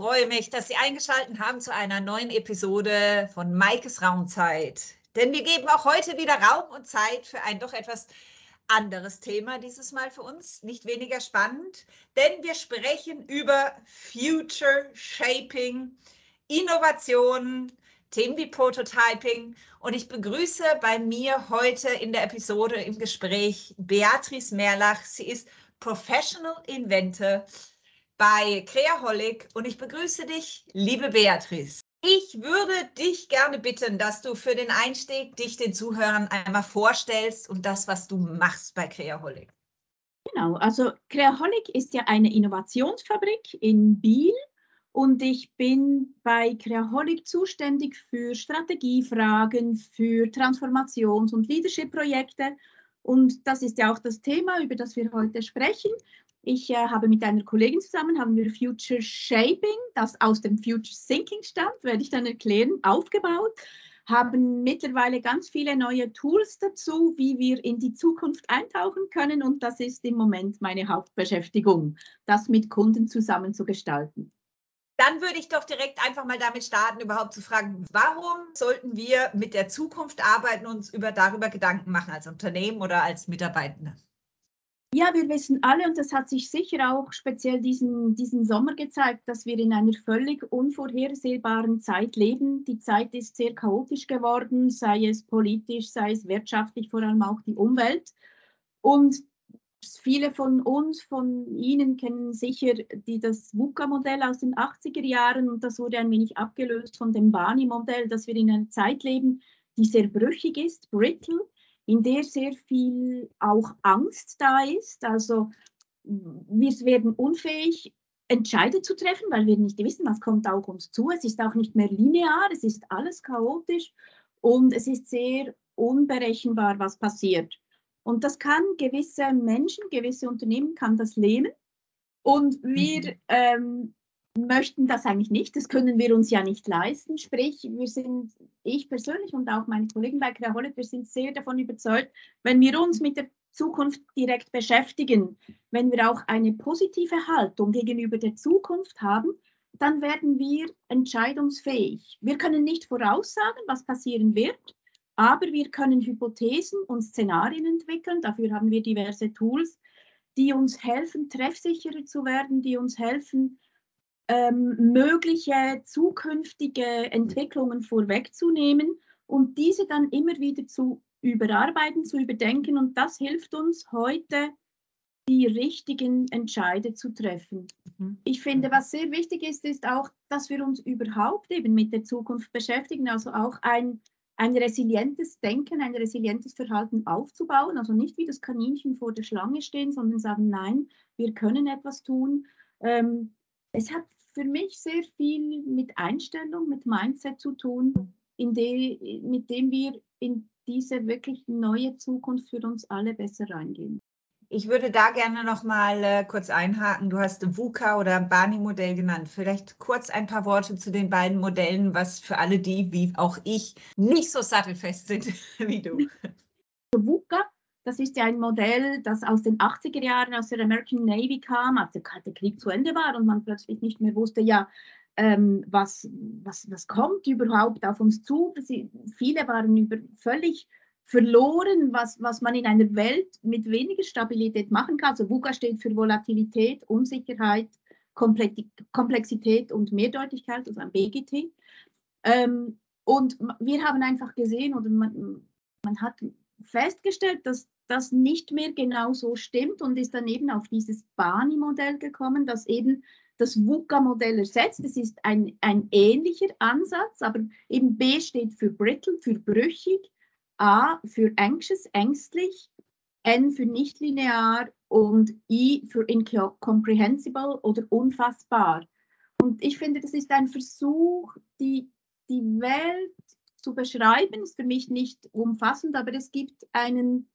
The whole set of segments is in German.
freue mich, dass Sie eingeschaltet haben zu einer neuen Episode von Maikes Raumzeit. Denn wir geben auch heute wieder Raum und Zeit für ein doch etwas anderes Thema dieses Mal für uns, nicht weniger spannend, denn wir sprechen über Future Shaping, Innovationen, Themen wie Prototyping und ich begrüße bei mir heute in der Episode im Gespräch Beatrice Merlach. Sie ist Professional Inventor bei Creaholic und ich begrüße dich, liebe Beatrice. Ich würde dich gerne bitten, dass du für den Einstieg dich den Zuhörern einmal vorstellst und das, was du machst bei Creaholic. Genau, also Creaholic ist ja eine Innovationsfabrik in Biel und ich bin bei Creaholic zuständig für Strategiefragen, für Transformations- und Leadership-Projekte. Und das ist ja auch das Thema, über das wir heute sprechen. Ich äh, habe mit einer Kollegin zusammen, haben wir Future Shaping, das aus dem Future Thinking stammt, werde ich dann erklären, aufgebaut, haben mittlerweile ganz viele neue Tools dazu, wie wir in die Zukunft eintauchen können und das ist im Moment meine Hauptbeschäftigung, das mit Kunden zusammen zu gestalten. Dann würde ich doch direkt einfach mal damit starten, überhaupt zu fragen, warum sollten wir mit der Zukunft arbeiten und uns über, darüber Gedanken machen als Unternehmen oder als Mitarbeitende? Ja, wir wissen alle, und das hat sich sicher auch speziell diesen, diesen Sommer gezeigt, dass wir in einer völlig unvorhersehbaren Zeit leben. Die Zeit ist sehr chaotisch geworden, sei es politisch, sei es wirtschaftlich, vor allem auch die Umwelt. Und viele von uns, von Ihnen kennen sicher die, das VUCA-Modell aus den 80er Jahren und das wurde ein wenig abgelöst von dem Bani-Modell, dass wir in einer Zeit leben, die sehr brüchig ist, brittle in der sehr viel auch Angst da ist. Also wir werden unfähig, Entscheide zu treffen, weil wir nicht wissen, was kommt auch uns zu. Es ist auch nicht mehr linear, es ist alles chaotisch und es ist sehr unberechenbar, was passiert. Und das kann gewisse Menschen, gewisse Unternehmen kann das lähmen. Und wir mhm. ähm, möchten das eigentlich nicht. Das können wir uns ja nicht leisten. Sprich, wir sind, ich persönlich und auch meine Kollegen bei Creaholic, wir sind sehr davon überzeugt, wenn wir uns mit der Zukunft direkt beschäftigen, wenn wir auch eine positive Haltung gegenüber der Zukunft haben, dann werden wir entscheidungsfähig. Wir können nicht voraussagen, was passieren wird, aber wir können Hypothesen und Szenarien entwickeln. Dafür haben wir diverse Tools, die uns helfen, treffsicherer zu werden, die uns helfen, ähm, mögliche zukünftige Entwicklungen vorwegzunehmen und diese dann immer wieder zu überarbeiten, zu überdenken. Und das hilft uns heute, die richtigen Entscheide zu treffen. Mhm. Ich finde, mhm. was sehr wichtig ist, ist auch, dass wir uns überhaupt eben mit der Zukunft beschäftigen, also auch ein, ein resilientes Denken, ein resilientes Verhalten aufzubauen, also nicht wie das Kaninchen vor der Schlange stehen, sondern sagen, nein, wir können etwas tun. Ähm, es hat für mich sehr viel mit Einstellung, mit Mindset zu tun, de, mit dem wir in diese wirklich neue Zukunft für uns alle besser reingehen. Ich würde da gerne noch mal äh, kurz einhaken. Du hast VUCA oder Bani-Modell genannt. Vielleicht kurz ein paar Worte zu den beiden Modellen, was für alle die, wie auch ich, nicht so sattelfest sind wie du. VUCA das ist ja ein Modell, das aus den 80er Jahren aus der American Navy kam, als der Kalte Krieg zu Ende war und man plötzlich nicht mehr wusste, ja, ähm, was, was, was kommt überhaupt auf uns zu. Sie, viele waren über, völlig verloren, was, was man in einer Welt mit weniger Stabilität machen kann. Also VUCA steht für Volatilität, Unsicherheit, Komplexität und Mehrdeutigkeit, also ein BGT. Ähm, und wir haben einfach gesehen oder man, man hat festgestellt, dass das nicht mehr genau so stimmt und ist dann eben auf dieses Bani-Modell gekommen, das eben das VUCA-Modell ersetzt. Es ist ein, ein ähnlicher Ansatz, aber eben B steht für brittle, für brüchig, A für anxious, ängstlich, N für nicht linear und I für incomprehensible oder unfassbar. Und ich finde, das ist ein Versuch, die, die Welt zu beschreiben, ist für mich nicht umfassend, aber es gibt einen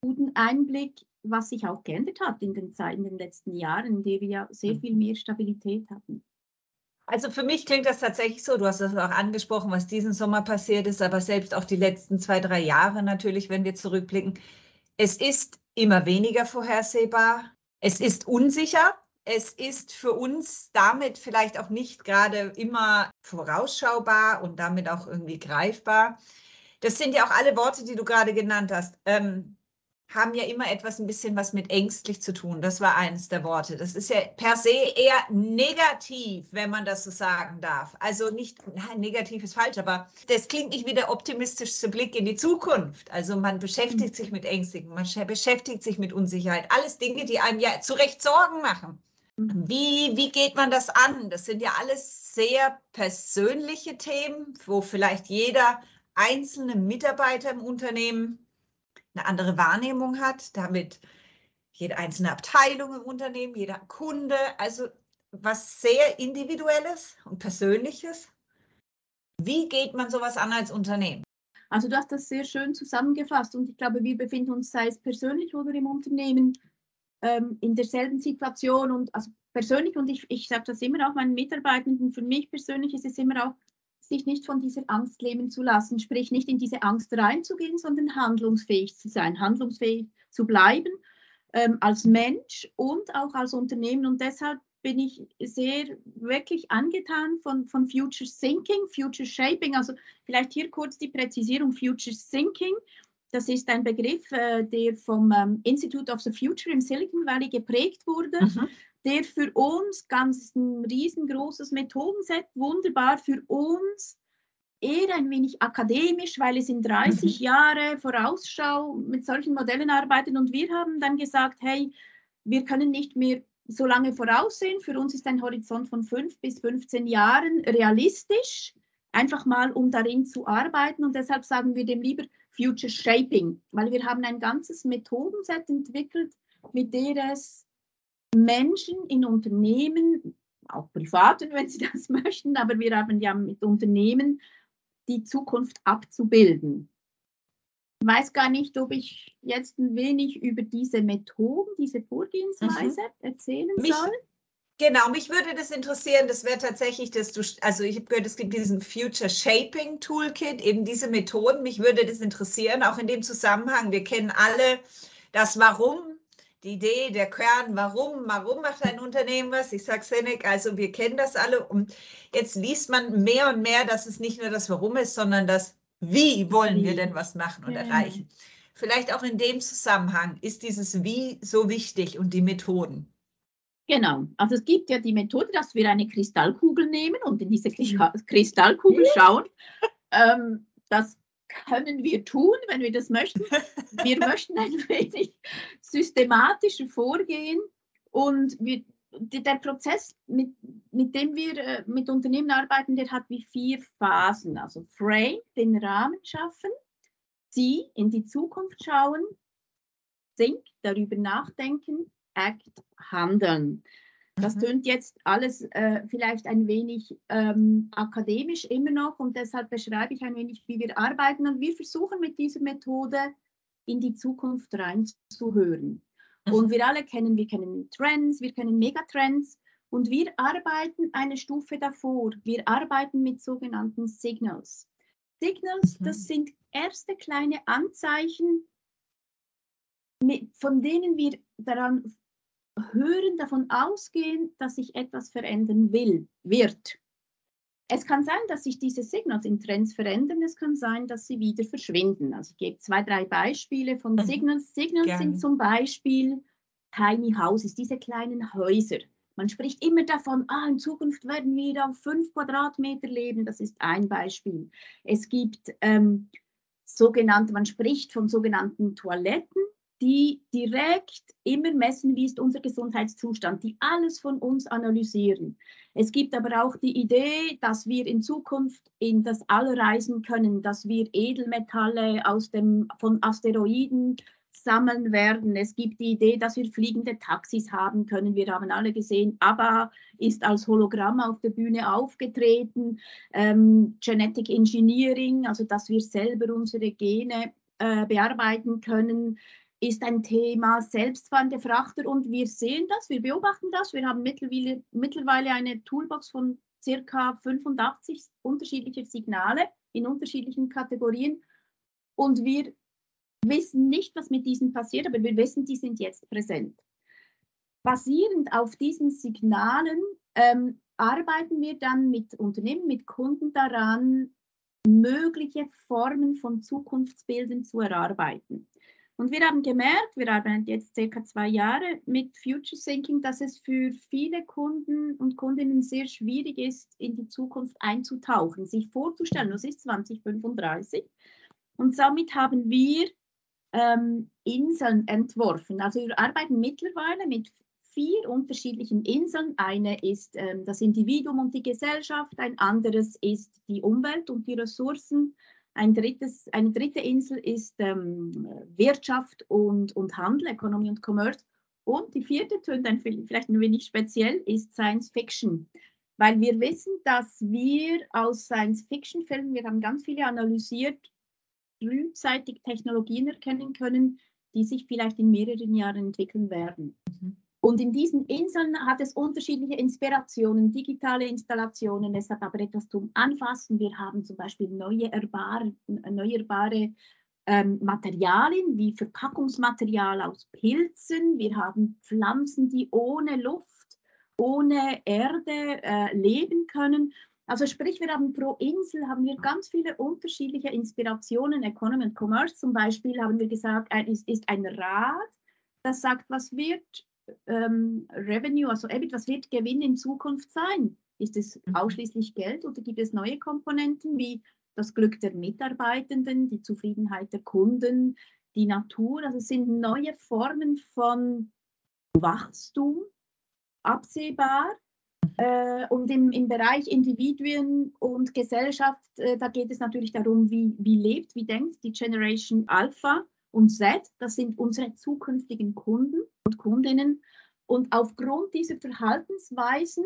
guten Einblick, was sich auch geändert hat in den, Zeiten, in den letzten Jahren, in denen wir ja sehr viel mehr Stabilität hatten. Also für mich klingt das tatsächlich so, du hast das auch angesprochen, was diesen Sommer passiert ist, aber selbst auch die letzten zwei, drei Jahre natürlich, wenn wir zurückblicken. Es ist immer weniger vorhersehbar, es ist unsicher, es ist für uns damit vielleicht auch nicht gerade immer vorausschaubar und damit auch irgendwie greifbar. Das sind ja auch alle Worte, die du gerade genannt hast. Ähm, haben ja immer etwas ein bisschen was mit ängstlich zu tun. Das war eines der Worte. Das ist ja per se eher negativ, wenn man das so sagen darf. Also nicht, nein, negativ ist falsch, aber das klingt nicht wie der optimistischste Blick in die Zukunft. Also man beschäftigt sich mit Ängstigen, man beschäftigt sich mit Unsicherheit. Alles Dinge, die einem ja zu Recht Sorgen machen. Wie, wie geht man das an? Das sind ja alles sehr persönliche Themen, wo vielleicht jeder einzelne Mitarbeiter im Unternehmen eine andere Wahrnehmung hat, damit jede einzelne Abteilung im Unternehmen, jeder Kunde, also was sehr Individuelles und Persönliches. Wie geht man sowas an als Unternehmen? Also du hast das sehr schön zusammengefasst und ich glaube, wir befinden uns, sei es persönlich oder im Unternehmen, ähm, in derselben Situation und also persönlich und ich, ich sage das immer auch meinen Mitarbeitenden, für mich persönlich ist es immer auch sich nicht von dieser Angst lähmen zu lassen, sprich nicht in diese Angst reinzugehen, sondern handlungsfähig zu sein, handlungsfähig zu bleiben ähm, als Mensch und auch als Unternehmen. Und deshalb bin ich sehr wirklich angetan von, von Future Thinking, Future Shaping. Also vielleicht hier kurz die Präzisierung Future Thinking. Das ist ein Begriff, äh, der vom ähm, Institute of the Future im Silicon Valley geprägt wurde. Mhm der für uns ganz ein riesengroßes Methodenset, wunderbar für uns, eher ein wenig akademisch, weil es in 30 mhm. Jahre Vorausschau mit solchen Modellen arbeitet und wir haben dann gesagt, hey, wir können nicht mehr so lange voraussehen. Für uns ist ein Horizont von 5 bis 15 Jahren realistisch, einfach mal um darin zu arbeiten und deshalb sagen wir dem lieber Future Shaping, weil wir haben ein ganzes Methodenset entwickelt, mit der es Menschen in Unternehmen, auch Privaten, wenn sie das möchten, aber wir haben ja mit Unternehmen die Zukunft abzubilden. Ich weiß gar nicht, ob ich jetzt ein wenig über diese Methoden, diese Vorgehensweise mhm. erzählen mich, soll. Genau, mich würde das interessieren, das wäre tatsächlich, dass du, also ich habe gehört, es gibt diesen Future Shaping Toolkit, eben diese Methoden, mich würde das interessieren, auch in dem Zusammenhang, wir kennen alle das Warum die Idee, der Kern, warum, warum macht ein Unternehmen was? Ich sage Senek, also wir kennen das alle und jetzt liest man mehr und mehr, dass es nicht nur das Warum ist, sondern das Wie wollen wir denn was machen und ja. erreichen. Vielleicht auch in dem Zusammenhang ist dieses Wie so wichtig und die Methoden. Genau, also es gibt ja die Methode, dass wir eine Kristallkugel nehmen und in diese Kristallkugel schauen. Ähm, das können wir tun, wenn wir das möchten. Wir möchten ein wenig systematischer vorgehen und wir, der Prozess, mit, mit dem wir äh, mit Unternehmen arbeiten, der hat wie vier Phasen. Also Frame, den Rahmen schaffen, Sie in die Zukunft schauen, Think, darüber nachdenken, Act, handeln. Das mhm. tönt jetzt alles äh, vielleicht ein wenig ähm, akademisch immer noch und deshalb beschreibe ich ein wenig, wie wir arbeiten und wir versuchen mit dieser Methode in die Zukunft reinzuhören. Mhm. Und wir alle kennen, wir kennen Trends, wir kennen Megatrends und wir arbeiten eine Stufe davor. Wir arbeiten mit sogenannten Signals. Signals, mhm. das sind erste kleine Anzeichen, mit, von denen wir daran hören, davon ausgehen, dass sich etwas verändern will, wird. Es kann sein, dass sich diese Signals in Trends verändern, es kann sein, dass sie wieder verschwinden. Also ich gebe zwei, drei Beispiele von mhm. Signals. Signals Gerne. sind zum Beispiel Tiny Houses, diese kleinen Häuser. Man spricht immer davon, ah, in Zukunft werden wir auf fünf Quadratmeter leben. Das ist ein Beispiel. Es gibt ähm, sogenannte, man spricht von sogenannten Toiletten die direkt immer messen, wie ist unser Gesundheitszustand, die alles von uns analysieren. Es gibt aber auch die Idee, dass wir in Zukunft in das All reisen können, dass wir Edelmetalle aus dem, von Asteroiden sammeln werden. Es gibt die Idee, dass wir fliegende Taxis haben können. Wir haben alle gesehen, ABBA ist als Hologramm auf der Bühne aufgetreten. Ähm, Genetic Engineering, also dass wir selber unsere Gene äh, bearbeiten können ist ein Thema selbstfahrende Frachter und wir sehen das, wir beobachten das. Wir haben mittlerweile, mittlerweile eine Toolbox von circa 85 unterschiedliche Signale in unterschiedlichen Kategorien und wir wissen nicht, was mit diesen passiert, aber wir wissen, die sind jetzt präsent. basierend auf diesen Signalen ähm, arbeiten wir dann mit Unternehmen, mit Kunden daran, mögliche Formen von Zukunftsbilden zu erarbeiten. Und wir haben gemerkt, wir arbeiten jetzt circa zwei Jahre mit Future Thinking, dass es für viele Kunden und Kundinnen sehr schwierig ist, in die Zukunft einzutauchen, sich vorzustellen, was ist 2035. Und somit haben wir ähm, Inseln entworfen. Also wir arbeiten mittlerweile mit vier unterschiedlichen Inseln. Eine ist ähm, das Individuum und die Gesellschaft, ein anderes ist die Umwelt und die Ressourcen, ein drittes, eine dritte Insel ist ähm, Wirtschaft und, und Handel, Economy und Commerce. Und die vierte, dann vielleicht ein wenig speziell, ist Science Fiction. Weil wir wissen, dass wir aus Science-Fiction-Filmen, wir haben ganz viele analysiert, frühzeitig Technologien erkennen können, die sich vielleicht in mehreren Jahren entwickeln werden. Mhm. Und in diesen Inseln hat es unterschiedliche Inspirationen, digitale Installationen, es hat aber etwas zum Anfassen. Wir haben zum Beispiel neue erneuerbare, ähm, Materialien wie Verpackungsmaterial aus Pilzen. Wir haben Pflanzen, die ohne Luft, ohne Erde äh, leben können. Also sprich, wir haben pro Insel haben wir ganz viele unterschiedliche Inspirationen. Economy and Commerce zum Beispiel haben wir gesagt, ist, ist ein Rad, das sagt, was wird ähm, Revenue, also EBIT, was wird Gewinn in Zukunft sein? Ist es mhm. ausschließlich Geld oder gibt es neue Komponenten wie das Glück der Mitarbeitenden, die Zufriedenheit der Kunden, die Natur? Also es sind neue Formen von Wachstum absehbar. Äh, und im, im Bereich Individuen und Gesellschaft, äh, da geht es natürlich darum, wie, wie lebt, wie denkt die Generation Alpha und Z, das sind unsere zukünftigen Kunden und Kundinnen. Und aufgrund dieser Verhaltensweisen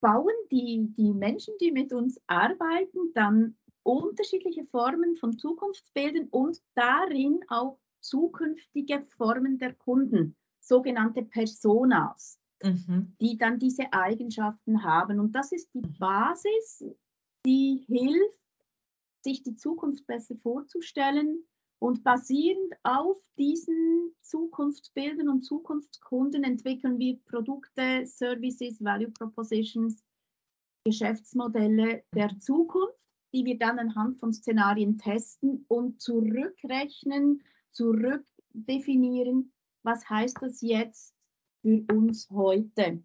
bauen die, die Menschen, die mit uns arbeiten, dann unterschiedliche Formen von Zukunftsbildern und darin auch zukünftige Formen der Kunden, sogenannte Personas, mhm. die dann diese Eigenschaften haben. Und das ist die Basis, die hilft, sich die Zukunft besser vorzustellen, und basierend auf diesen Zukunftsbildern und Zukunftskunden entwickeln wir Produkte, Services, Value Propositions, Geschäftsmodelle der Zukunft, die wir dann anhand von Szenarien testen und zurückrechnen, zurückdefinieren, was heißt das jetzt für uns heute.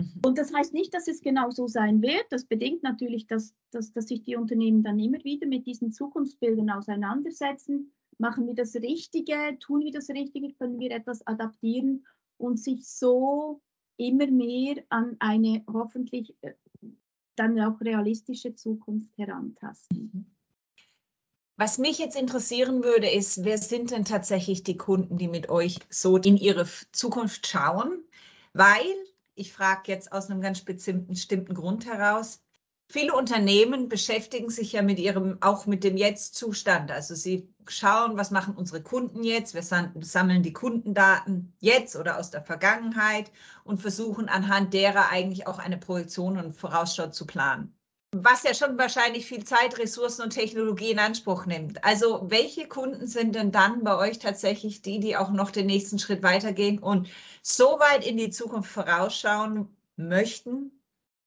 Mhm. Und das heißt nicht, dass es genau so sein wird. Das bedingt natürlich, dass, dass, dass sich die Unternehmen dann immer wieder mit diesen Zukunftsbildern auseinandersetzen. Machen wir das Richtige? Tun wir das Richtige? Können wir etwas adaptieren und sich so immer mehr an eine hoffentlich äh, dann auch realistische Zukunft herantasten? Mhm. Was mich jetzt interessieren würde, ist, wer sind denn tatsächlich die Kunden, die mit euch so in ihre Zukunft schauen? Weil ich frage jetzt aus einem ganz bestimmten Grund heraus. Viele Unternehmen beschäftigen sich ja mit ihrem, auch mit dem Jetzt-Zustand. Also sie schauen, was machen unsere Kunden jetzt? Wir sammeln die Kundendaten jetzt oder aus der Vergangenheit und versuchen anhand derer eigentlich auch eine Projektion und Vorausschau zu planen was ja schon wahrscheinlich viel Zeit, Ressourcen und Technologie in Anspruch nimmt. Also welche Kunden sind denn dann bei euch tatsächlich die, die auch noch den nächsten Schritt weitergehen und so weit in die Zukunft vorausschauen möchten,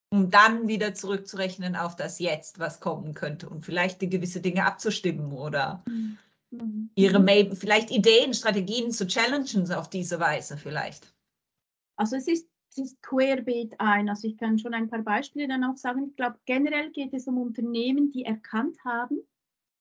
um dann wieder zurückzurechnen auf das Jetzt, was kommen könnte und vielleicht die gewisse Dinge abzustimmen oder mhm. ihre vielleicht Ideen, Strategien zu challengen auf diese Weise vielleicht? Also es ist es ist querbeet ein. Also ich kann schon ein paar Beispiele dann auch sagen. Ich glaube, generell geht es um Unternehmen, die erkannt haben,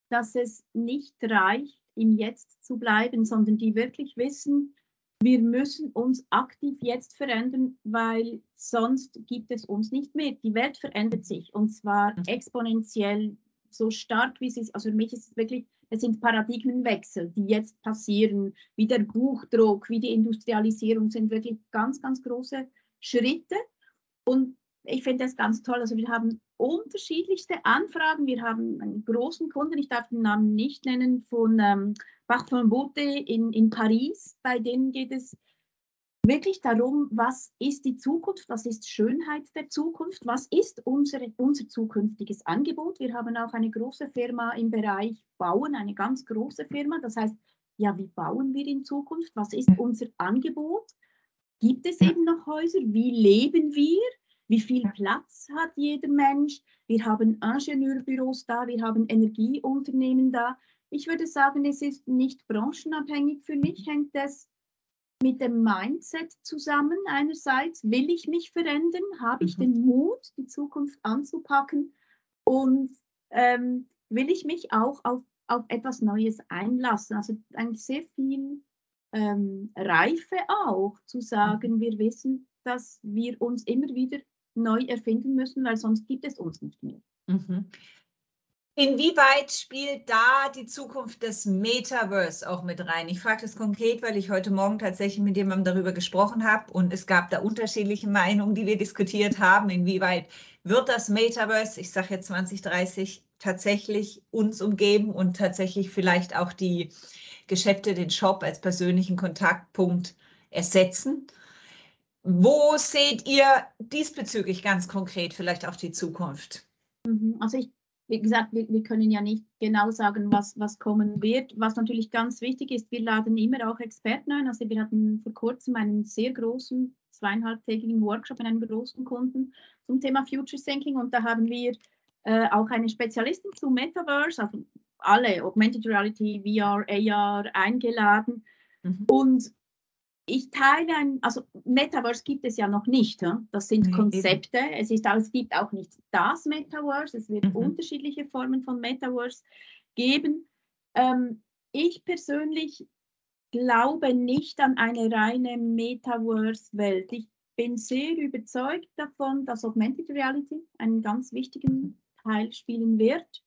dass es nicht reicht, im Jetzt zu bleiben, sondern die wirklich wissen, wir müssen uns aktiv jetzt verändern, weil sonst gibt es uns nicht mehr. Die Welt verändert sich und zwar exponentiell so stark, wie sie ist. Also für mich ist es wirklich, es sind Paradigmenwechsel, die jetzt passieren, wie der Buchdruck, wie die Industrialisierung sind wirklich ganz, ganz große Schritte. Und ich finde das ganz toll. Also wir haben unterschiedlichste Anfragen. Wir haben einen großen Kunden, ich darf den Namen nicht nennen, von ähm, Bach von Bote in, in Paris. Bei denen geht es wirklich darum, was ist die Zukunft, was ist Schönheit der Zukunft, was ist unsere, unser zukünftiges Angebot. Wir haben auch eine große Firma im Bereich Bauen, eine ganz große Firma. Das heißt, ja, wie bauen wir in Zukunft? Was ist unser Angebot? Gibt es eben noch Häuser? Wie leben wir? Wie viel Platz hat jeder Mensch? Wir haben Ingenieurbüros da, wir haben Energieunternehmen da. Ich würde sagen, es ist nicht branchenabhängig. Für mich hängt es mit dem Mindset zusammen. Einerseits will ich mich verändern, habe ich mhm. den Mut, die Zukunft anzupacken und ähm, will ich mich auch auf, auf etwas Neues einlassen. Also eigentlich sehr viel ähm, Reife auch zu sagen, wir wissen, dass wir uns immer wieder neu erfinden müssen, weil sonst gibt es uns nicht mehr. Mhm. Inwieweit spielt da die Zukunft des Metaverse auch mit rein? Ich frage das konkret, weil ich heute Morgen tatsächlich mit jemandem darüber gesprochen habe und es gab da unterschiedliche Meinungen, die wir diskutiert haben. Inwieweit wird das Metaverse, ich sage jetzt 2030, tatsächlich uns umgeben und tatsächlich vielleicht auch die Geschäfte, den Shop als persönlichen Kontaktpunkt ersetzen? Wo seht ihr diesbezüglich ganz konkret vielleicht auch die Zukunft? Mhm, also ich wie gesagt, wir, wir, können ja nicht genau sagen, was, was kommen wird. Was natürlich ganz wichtig ist, wir laden immer auch Experten ein. Also wir hatten vor kurzem einen sehr großen, zweieinhalbtägigen Workshop mit einem großen Kunden zum Thema Future Thinking und da haben wir äh, auch eine Spezialistin zum Metaverse, also alle, Augmented Reality, VR, AR eingeladen. Mhm. Und ich teile ein, also Metaverse gibt es ja noch nicht. Das sind nee, Konzepte. Es, ist, es gibt auch nicht das Metaverse. Es wird mhm. unterschiedliche Formen von Metaverse geben. Ähm, ich persönlich glaube nicht an eine reine Metaverse-Welt. Ich bin sehr überzeugt davon, dass Augmented Reality einen ganz wichtigen Teil spielen wird.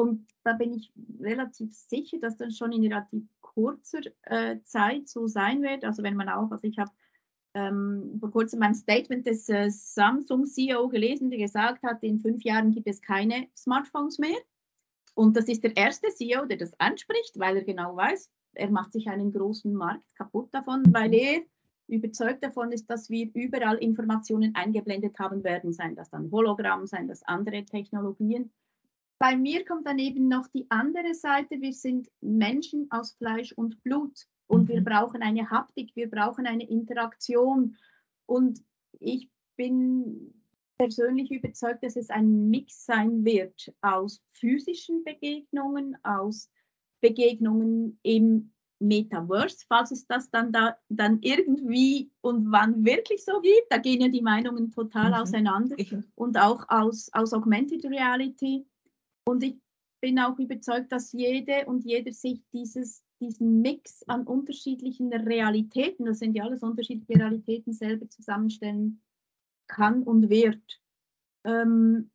Und da bin ich relativ sicher, dass das schon in relativ kurzer äh, Zeit so sein wird. Also wenn man auch, also ich habe ähm, vor kurzem ein Statement des äh, Samsung CEO gelesen, der gesagt hat, in fünf Jahren gibt es keine Smartphones mehr. Und das ist der erste CEO, der das anspricht, weil er genau weiß, er macht sich einen großen Markt kaputt davon, weil er überzeugt davon ist, dass wir überall Informationen eingeblendet haben werden, seien das dann Hologramm, seien das andere Technologien bei mir kommt dann eben noch die andere Seite. Wir sind Menschen aus Fleisch und Blut und mhm. wir brauchen eine Haptik, wir brauchen eine Interaktion. Und ich bin persönlich überzeugt, dass es ein Mix sein wird aus physischen Begegnungen, aus Begegnungen im Metaverse, falls es das dann da dann irgendwie und wann wirklich so gibt. Da gehen ja die Meinungen total mhm. auseinander. Und auch aus, aus Augmented Reality und ich bin auch überzeugt, dass jede und jeder sich dieses, diesen Mix an unterschiedlichen Realitäten, das sind ja alles unterschiedliche Realitäten, selber zusammenstellen kann und wird. Ähm,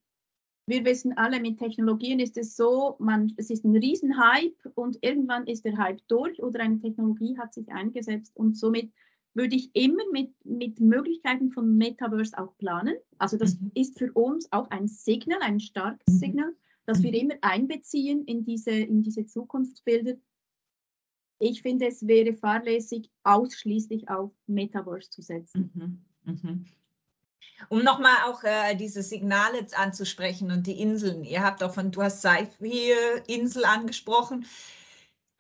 wir wissen alle, mit Technologien ist es so, man, es ist ein Riesenhype und irgendwann ist der Hype durch oder eine Technologie hat sich eingesetzt und somit würde ich immer mit, mit Möglichkeiten von Metaverse auch planen. Also das mhm. ist für uns auch ein Signal, ein starkes mhm. Signal dass wir mhm. immer einbeziehen in diese, in diese Zukunftsbilder. Ich finde, es wäre fahrlässig, ausschließlich auf Metaverse zu setzen. Mhm. Mhm. Um nochmal auch äh, diese Signale anzusprechen und die Inseln. Ihr habt auch von, du hast Seifi-Insel angesprochen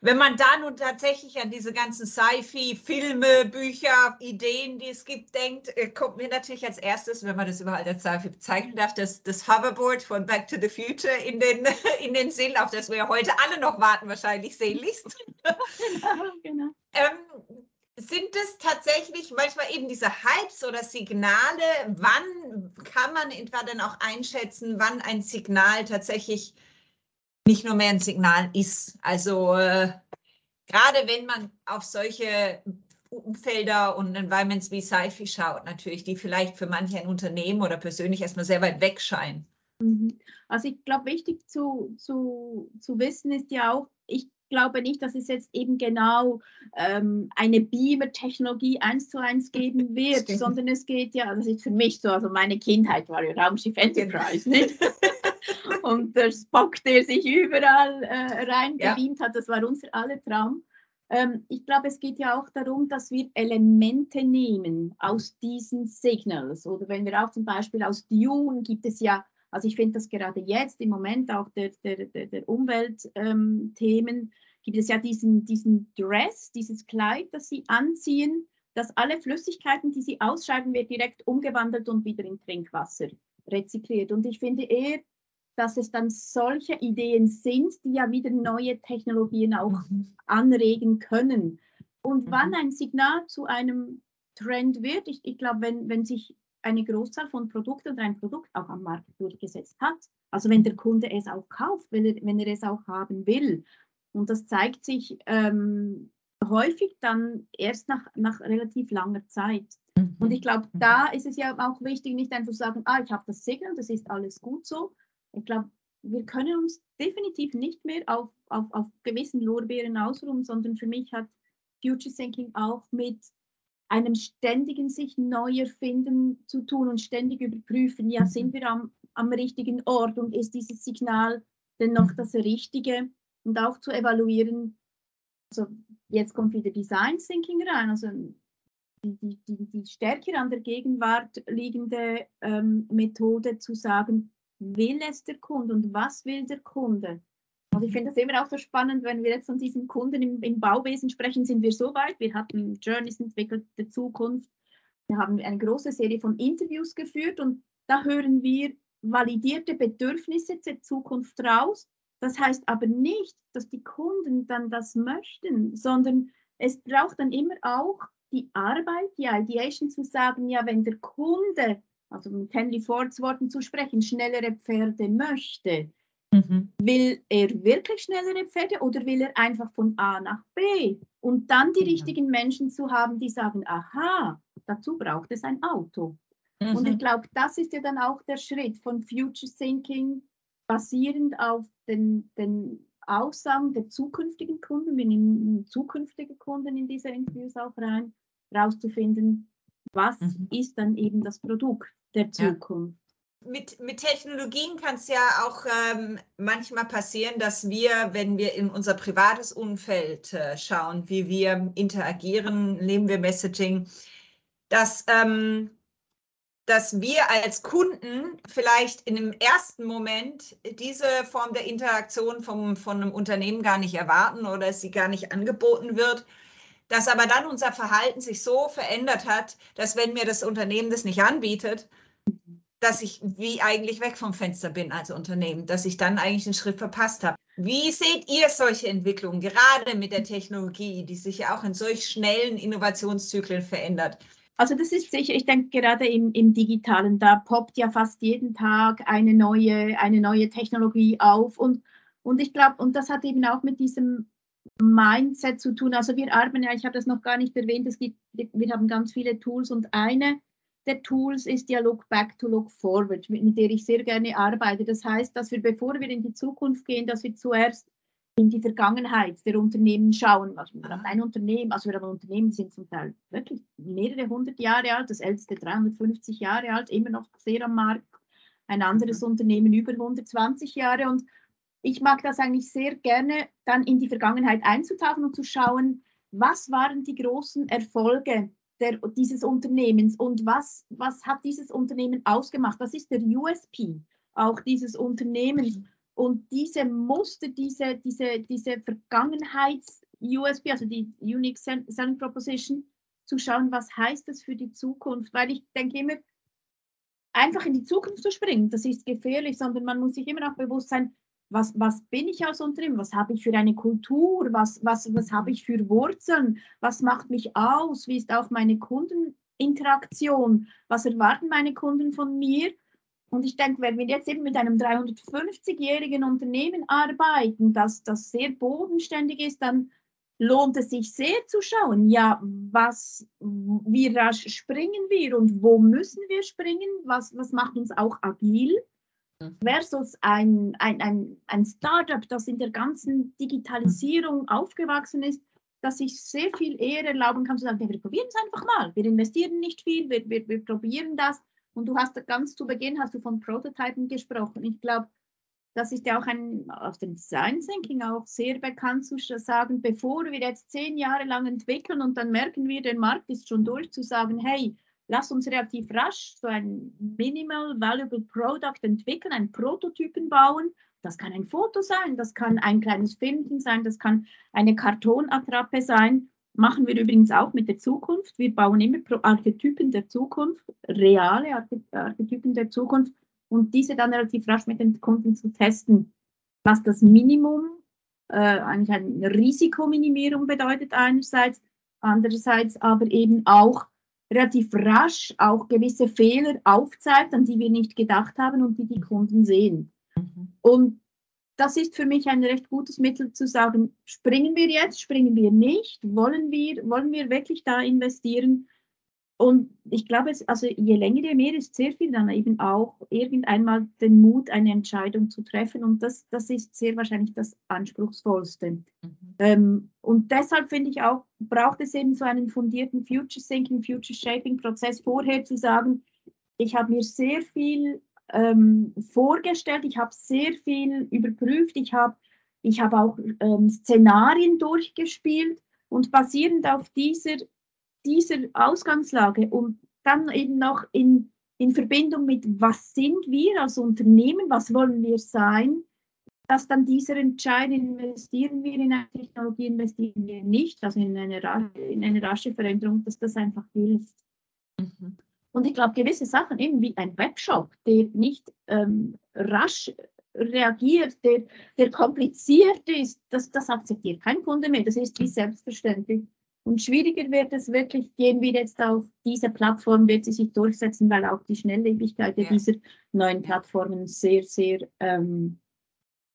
wenn man da nun tatsächlich an diese ganzen Sci-Fi, Filme, Bücher, Ideen, die es gibt, denkt, äh, kommt mir natürlich als erstes, wenn man das überhaupt als Sci-Fi bezeichnen darf, das, das Hoverboard von Back to the Future in den, in den Sinn, auf das wir heute alle noch warten, wahrscheinlich sehnlichst. genau, genau. Ähm, sind es tatsächlich manchmal eben diese Hypes oder Signale? Wann kann man etwa dann auch einschätzen, wann ein Signal tatsächlich nicht nur mehr ein Signal ist. Also äh, gerade wenn man auf solche Umfelder und Environments wie Sci-Fi schaut, natürlich, die vielleicht für manche ein Unternehmen oder persönlich erstmal sehr weit weg scheinen. Mhm. Also ich glaube, wichtig zu, zu, zu wissen ist ja auch, ich glaube nicht, dass es jetzt eben genau ähm, eine Beamer-Technologie eins zu eins geben wird, Stimmt. sondern es geht ja, das ist für mich so, also meine Kindheit war ja Raumschiff Enterprise, nicht? und der Spock, der sich überall äh, reingebeamt ja. hat, das war unser aller Traum. Ähm, ich glaube, es geht ja auch darum, dass wir Elemente nehmen aus diesen Signals. Oder wenn wir auch zum Beispiel aus Dune gibt es ja, also ich finde das gerade jetzt im Moment auch der, der, der, der Umweltthemen, ähm, gibt es ja diesen, diesen Dress, dieses Kleid, das sie anziehen. dass alle Flüssigkeiten, die sie ausscheiden, wird direkt umgewandelt und wieder in Trinkwasser rezykliert. Und ich finde eher, dass es dann solche Ideen sind, die ja wieder neue Technologien auch mhm. anregen können. Und mhm. wann ein Signal zu einem Trend wird, ich, ich glaube, wenn, wenn sich eine Großzahl von Produkten oder ein Produkt auch am Markt durchgesetzt hat, also wenn der Kunde es auch kauft, wenn er, wenn er es auch haben will. Und das zeigt sich ähm, häufig dann erst nach, nach relativ langer Zeit. Mhm. Und ich glaube, da ist es ja auch wichtig, nicht einfach zu sagen, ah, ich habe das Signal, das ist alles gut so. Ich glaube, wir können uns definitiv nicht mehr auf, auf, auf gewissen Lorbeeren ausruhen, sondern für mich hat Future Thinking auch mit einem ständigen sich neu erfinden zu tun und ständig überprüfen, ja, sind wir am, am richtigen Ort und ist dieses Signal denn noch das Richtige? Und auch zu evaluieren, also jetzt kommt wieder Design Thinking rein, also die, die, die stärker an der Gegenwart liegende ähm, Methode zu sagen, will es der Kunde und was will der Kunde? Also ich finde das immer auch so spannend, wenn wir jetzt von diesen Kunden im, im Bauwesen sprechen, sind wir so weit. Wir hatten Journeys entwickelt der Zukunft. Wir haben eine große Serie von Interviews geführt und da hören wir validierte Bedürfnisse der Zukunft raus. Das heißt aber nicht, dass die Kunden dann das möchten, sondern es braucht dann immer auch die Arbeit, die Ideation zu sagen, ja, wenn der Kunde, also mit Henry Fords Worten zu sprechen, schnellere Pferde möchte, mhm. will er wirklich schnellere Pferde oder will er einfach von A nach B? Und dann die mhm. richtigen Menschen zu haben, die sagen, aha, dazu braucht es ein Auto. Mhm. Und ich glaube, das ist ja dann auch der Schritt von Future Thinking, basierend auf den, den Aussagen der zukünftigen Kunden, wir nehmen zukünftige Kunden in diese Interviews auch rein, rauszufinden, was mhm. ist dann eben das Produkt der Zukunft. Ja. Mit, mit Technologien kann es ja auch ähm, manchmal passieren, dass wir, wenn wir in unser privates Umfeld äh, schauen, wie wir interagieren, nehmen wir Messaging, dass ähm, dass wir als Kunden vielleicht in dem ersten Moment diese Form der Interaktion vom, von einem Unternehmen gar nicht erwarten oder sie gar nicht angeboten wird, dass aber dann unser Verhalten sich so verändert hat, dass wenn mir das Unternehmen das nicht anbietet, dass ich wie eigentlich weg vom Fenster bin als Unternehmen, dass ich dann eigentlich den Schritt verpasst habe. Wie seht ihr solche Entwicklungen, gerade mit der Technologie, die sich ja auch in solch schnellen Innovationszyklen verändert? Also das ist sicher, ich denke gerade im, im Digitalen, da poppt ja fast jeden Tag eine neue, eine neue Technologie auf. Und, und ich glaube, und das hat eben auch mit diesem Mindset zu tun. Also wir arbeiten ja, ich habe das noch gar nicht erwähnt, es gibt, wir haben ganz viele Tools und eine der Tools ist ja Look Back to Look Forward, mit der ich sehr gerne arbeite. Das heißt, dass wir, bevor wir in die Zukunft gehen, dass wir zuerst in die Vergangenheit der Unternehmen schauen. Also wir haben ein Unternehmen, also wir haben Unternehmen, sind zum Teil wirklich mehrere hundert Jahre alt, das älteste 350 Jahre alt, immer noch sehr am Markt. Ein anderes. Unternehmen über 120 Jahre und ich mag das eigentlich sehr gerne, dann in die Vergangenheit einzutauchen und zu schauen, was waren die großen Erfolge der, dieses Unternehmens und was, was hat dieses Unternehmen ausgemacht? Was ist der USP auch dieses Unternehmens? Und diese Muster, diese, diese, diese Vergangenheits-USB, also die Unique Selling Proposition, zu schauen, was heißt das für die Zukunft. Weil ich denke immer, einfach in die Zukunft zu springen, das ist gefährlich, sondern man muss sich immer noch bewusst sein, was, was bin ich als Unternehmen, was habe ich für eine Kultur, was, was, was habe ich für Wurzeln, was macht mich aus, wie ist auch meine Kundeninteraktion, was erwarten meine Kunden von mir? Und ich denke, wenn wir jetzt eben mit einem 350-jährigen Unternehmen arbeiten, das, das sehr bodenständig ist, dann lohnt es sich sehr zu schauen, ja, was, wie rasch springen wir und wo müssen wir springen, was, was macht uns auch agil. Versus ein, ein, ein, ein Startup, das in der ganzen Digitalisierung mhm. aufgewachsen ist, dass ich sehr viel eher erlauben kann zu sagen, wir probieren es einfach mal, wir investieren nicht viel, wir, wir, wir probieren das und du hast ganz zu Beginn hast du von Prototypen gesprochen. Ich glaube, das ist ja auch ein, auf dem Design Thinking auch sehr bekannt zu sagen, bevor wir jetzt zehn Jahre lang entwickeln und dann merken wir, der Markt ist schon durch, zu sagen, hey, lass uns relativ rasch so ein Minimal Valuable Product entwickeln, einen Prototypen bauen. Das kann ein Foto sein, das kann ein kleines Filmchen sein, das kann eine Kartonattrappe sein machen wir übrigens auch mit der Zukunft. Wir bauen immer Archetypen der Zukunft, reale Archetypen der Zukunft und diese dann relativ rasch mit den Kunden zu testen, was das Minimum, äh, eigentlich eine Risikominimierung bedeutet einerseits, andererseits aber eben auch relativ rasch auch gewisse Fehler aufzeigt, an die wir nicht gedacht haben und die die Kunden sehen. Mhm. Und das ist für mich ein recht gutes Mittel zu sagen, springen wir jetzt, springen wir nicht, wollen wir, wollen wir wirklich da investieren? Und ich glaube, es, also je länger, je mehr ist sehr viel dann eben auch irgendeinmal den Mut, eine Entscheidung zu treffen. Und das, das ist sehr wahrscheinlich das Anspruchsvollste. Mhm. Ähm, und deshalb finde ich auch, braucht es eben so einen fundierten Future Thinking, Future Shaping Prozess vorher zu sagen, ich habe mir sehr viel ähm, vorgestellt, ich habe sehr viel überprüft, ich habe ich hab auch ähm, Szenarien durchgespielt und basierend auf dieser dieser Ausgangslage und dann eben noch in, in Verbindung mit, was sind wir als Unternehmen, was wollen wir sein, dass dann dieser Entscheid, investieren wir in eine Technologie, investieren wir nicht, also in eine, in eine rasche Veränderung, dass das einfach hilft. Mhm. Und ich glaube, gewisse Sachen, eben wie ein Webshop, der nicht ähm, rasch reagiert, der, der kompliziert ist, das, das akzeptiert kein Kunde mehr. Das ist wie selbstverständlich. Und schwieriger wird es wirklich, gehen wir jetzt auf diese Plattform, wird sie sich durchsetzen, weil auch die Schnelllebigkeit ja. dieser neuen Plattformen sehr, sehr, ähm,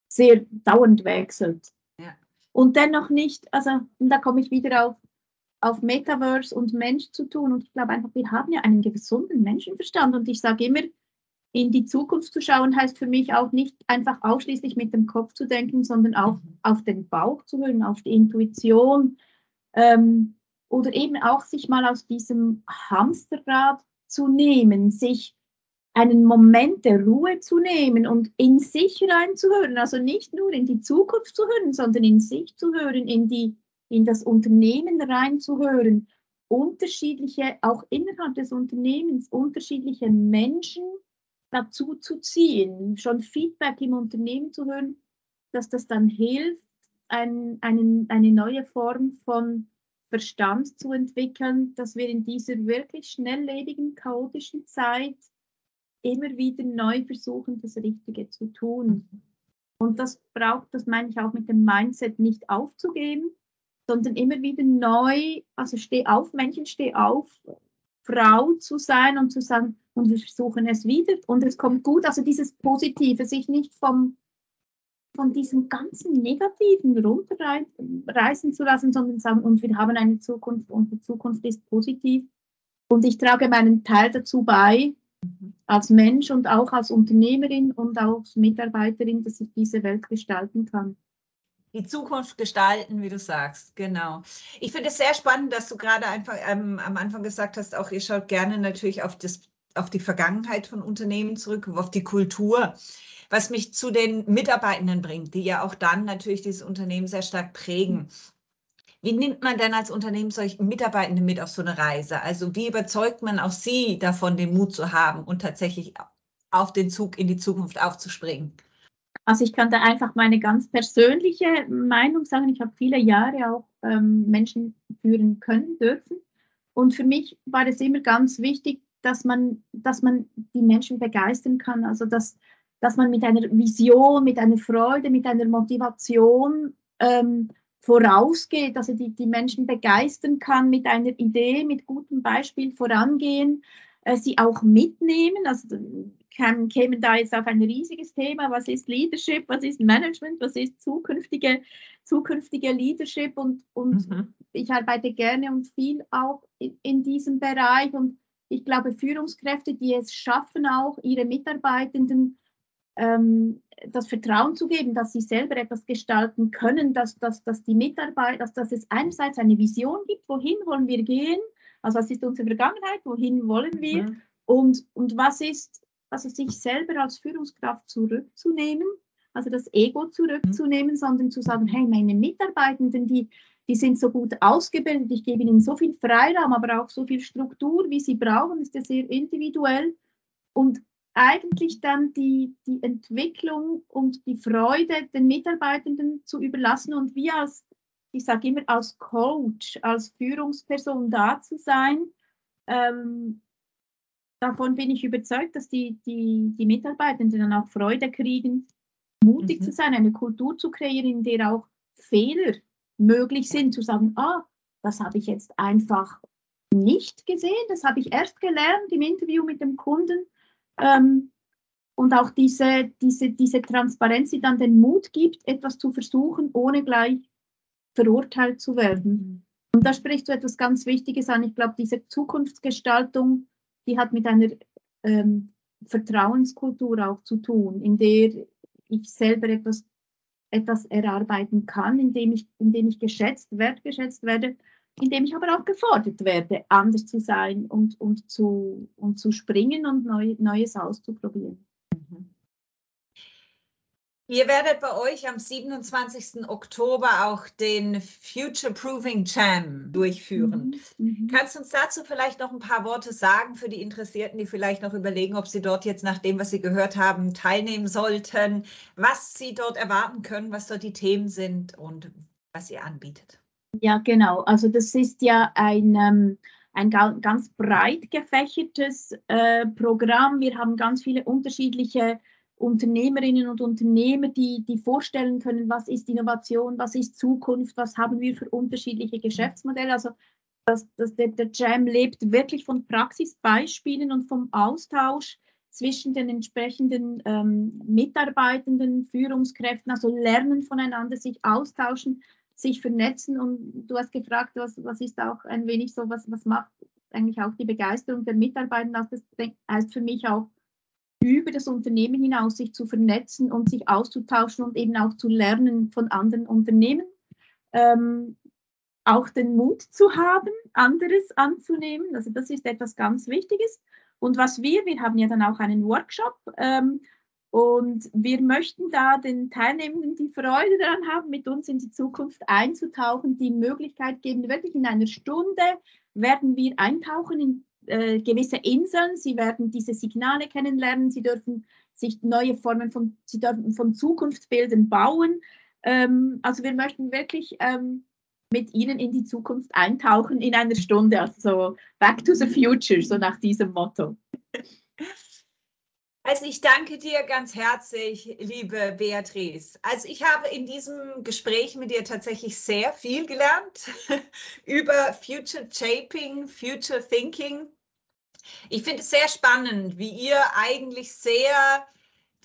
sehr dauernd wechselt. Ja. Und dennoch nicht, also und da komme ich wieder auf, auf Metaverse und Mensch zu tun. Und ich glaube einfach, wir haben ja einen gesunden Menschenverstand. Und ich sage immer, in die Zukunft zu schauen, heißt für mich auch nicht einfach ausschließlich mit dem Kopf zu denken, sondern auch mhm. auf den Bauch zu hören, auf die Intuition, ähm, oder eben auch sich mal aus diesem Hamsterrad zu nehmen, sich einen Moment der Ruhe zu nehmen und in sich reinzuhören, also nicht nur in die Zukunft zu hören, sondern in sich zu hören, in, die, in das Unternehmen reinzuhören, unterschiedliche, auch innerhalb des Unternehmens, unterschiedliche Menschen dazu zu ziehen, schon Feedback im Unternehmen zu hören, dass das dann hilft, ein, einen, eine neue Form von Verstand zu entwickeln, dass wir in dieser wirklich schnelllebigen, chaotischen Zeit immer wieder neu versuchen, das Richtige zu tun. Und das braucht, das meine ich auch mit dem Mindset, nicht aufzugeben, sondern immer wieder neu, also steh auf, Männchen, steh auf, Frau zu sein und zu sagen, und wir versuchen es wieder und es kommt gut, also dieses Positive, sich nicht vom von diesem ganzen Negativen runterreißen zu lassen, sondern sagen, und wir haben eine Zukunft und die Zukunft ist positiv. Und ich trage meinen Teil dazu bei, als Mensch und auch als Unternehmerin und als Mitarbeiterin, dass ich diese Welt gestalten kann. Die Zukunft gestalten, wie du sagst, genau. Ich finde es sehr spannend, dass du gerade einfach ähm, am Anfang gesagt hast, auch ihr schaut gerne natürlich auf, das, auf die Vergangenheit von Unternehmen zurück, auf die Kultur was mich zu den Mitarbeitenden bringt, die ja auch dann natürlich dieses Unternehmen sehr stark prägen. Wie nimmt man denn als Unternehmen solche Mitarbeitende mit auf so eine Reise? Also wie überzeugt man auch sie davon, den Mut zu haben und tatsächlich auf den Zug in die Zukunft aufzuspringen? Also ich kann da einfach meine ganz persönliche Meinung sagen. Ich habe viele Jahre auch ähm, Menschen führen können dürfen. Und für mich war es immer ganz wichtig, dass man, dass man die Menschen begeistern kann. Also dass, dass man mit einer Vision, mit einer Freude, mit einer Motivation ähm, vorausgeht, also die, die Menschen begeistern kann, mit einer Idee, mit gutem Beispiel vorangehen, äh, sie auch mitnehmen. Also kann, kämen da jetzt auf ein riesiges Thema, was ist Leadership, was ist Management, was ist zukünftige, zukünftige Leadership? Und, und mhm. ich arbeite gerne und viel auch in, in diesem Bereich. Und ich glaube, Führungskräfte, die es schaffen, auch ihre Mitarbeitenden ähm, das Vertrauen zu geben, dass sie selber etwas gestalten können, dass, dass, dass die Mitarbeiter, dass, dass es einerseits eine Vision gibt, wohin wollen wir gehen, also was ist unsere Vergangenheit, wohin wollen wir mhm. und, und was ist, also sich selber als Führungskraft zurückzunehmen, also das Ego zurückzunehmen, mhm. sondern zu sagen, hey, meine Mitarbeitenden, die, die sind so gut ausgebildet, ich gebe ihnen so viel Freiraum, aber auch so viel Struktur, wie sie brauchen, ist ja sehr individuell. Und eigentlich dann die, die Entwicklung und die Freude den Mitarbeitenden zu überlassen und wir als, ich sage immer, als Coach, als Führungsperson da zu sein. Ähm, davon bin ich überzeugt, dass die, die, die Mitarbeitenden dann auch Freude kriegen, mutig mhm. zu sein, eine Kultur zu kreieren, in der auch Fehler möglich sind, zu sagen, ah, das habe ich jetzt einfach nicht gesehen, das habe ich erst gelernt im Interview mit dem Kunden. Ähm, und auch diese, diese, diese Transparenz, die dann den Mut gibt, etwas zu versuchen, ohne gleich verurteilt zu werden. Und da sprichst du etwas ganz Wichtiges an. Ich glaube, diese Zukunftsgestaltung, die hat mit einer ähm, Vertrauenskultur auch zu tun, in der ich selber etwas, etwas erarbeiten kann, indem ich, indem ich geschätzt, wertgeschätzt werde, indem ich aber auch gefordert werde, anders zu sein und, und, zu, und zu springen und neu, Neues auszuprobieren. Ihr werdet bei euch am 27. Oktober auch den Future Proving Jam durchführen. Mhm. mhm. Kannst du uns dazu vielleicht noch ein paar Worte sagen für die Interessierten, die vielleicht noch überlegen, ob sie dort jetzt nach dem, was sie gehört haben, teilnehmen sollten, was sie dort erwarten können, was dort die Themen sind und was ihr anbietet? Ja, genau. Also das ist ja ein, ähm, ein ganz breit gefächertes äh, Programm. Wir haben ganz viele unterschiedliche Unternehmerinnen und Unternehmer, die, die vorstellen können, was ist Innovation, was ist Zukunft, was haben wir für unterschiedliche Geschäftsmodelle. Also das, das, der, der Jam lebt wirklich von Praxisbeispielen und vom Austausch zwischen den entsprechenden ähm, Mitarbeitenden, Führungskräften, also lernen voneinander, sich austauschen, sich vernetzen. Und du hast gefragt, was, was ist auch ein wenig so, was, was macht eigentlich auch die Begeisterung der Mitarbeiter? Das heißt für mich auch, über das Unternehmen hinaus sich zu vernetzen und sich auszutauschen und eben auch zu lernen von anderen Unternehmen. Ähm, auch den Mut zu haben, anderes anzunehmen. Also das ist etwas ganz Wichtiges. Und was wir, wir haben ja dann auch einen Workshop ähm, und wir möchten da den Teilnehmenden die Freude daran haben, mit uns in die Zukunft einzutauchen, die Möglichkeit geben, wirklich in einer Stunde werden wir eintauchen in äh, gewisse Inseln. Sie werden diese Signale kennenlernen. Sie dürfen sich neue Formen von, sie dürfen von Zukunftsbildern bauen. Ähm, also wir möchten wirklich ähm, mit Ihnen in die Zukunft eintauchen in einer Stunde. Also Back to the Future, so nach diesem Motto. Also ich danke dir ganz herzlich, liebe Beatrice. Also ich habe in diesem Gespräch mit dir tatsächlich sehr viel gelernt über Future Shaping, Future Thinking. Ich finde es sehr spannend, wie ihr eigentlich sehr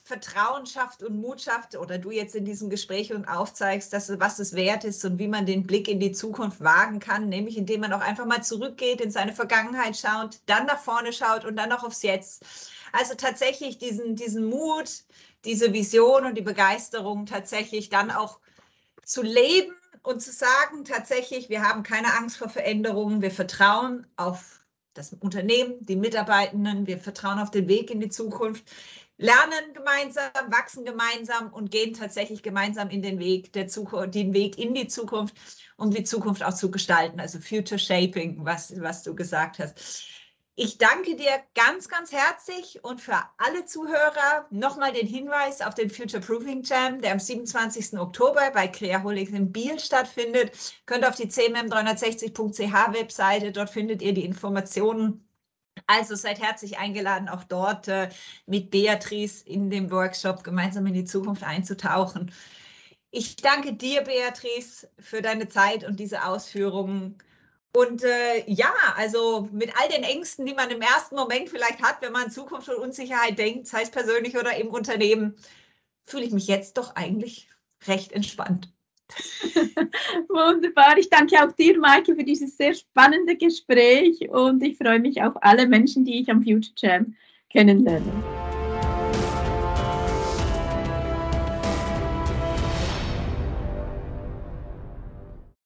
Vertrauen schafft und Mut schafft oder du jetzt in diesem Gespräch und aufzeigst, dass, was es wert ist und wie man den Blick in die Zukunft wagen kann, nämlich indem man auch einfach mal zurückgeht, in seine Vergangenheit schaut, dann nach vorne schaut und dann auch aufs Jetzt. Also tatsächlich diesen, diesen Mut, diese Vision und die Begeisterung tatsächlich dann auch zu leben und zu sagen, tatsächlich, wir haben keine Angst vor Veränderungen, wir vertrauen auf das Unternehmen, die Mitarbeitenden, wir vertrauen auf den Weg in die Zukunft, lernen gemeinsam, wachsen gemeinsam und gehen tatsächlich gemeinsam in den Weg der Zukunft, den Weg in die Zukunft, um die Zukunft auch zu gestalten, also Future Shaping, was, was du gesagt hast. Ich danke dir ganz, ganz herzlich und für alle Zuhörer nochmal den Hinweis auf den Future Proofing Jam, der am 27. Oktober bei Creaholics in Biel stattfindet. Könnt auf die cmm360.ch Webseite, dort findet ihr die Informationen. Also seid herzlich eingeladen, auch dort äh, mit Beatrice in dem Workshop gemeinsam in die Zukunft einzutauchen. Ich danke dir, Beatrice, für deine Zeit und diese Ausführungen. Und äh, ja, also mit all den Ängsten, die man im ersten Moment vielleicht hat, wenn man an Zukunft und Unsicherheit denkt, sei es persönlich oder im Unternehmen, fühle ich mich jetzt doch eigentlich recht entspannt. Wunderbar. Ich danke auch dir, Maike, für dieses sehr spannende Gespräch und ich freue mich auf alle Menschen, die ich am Future Jam kennenlerne.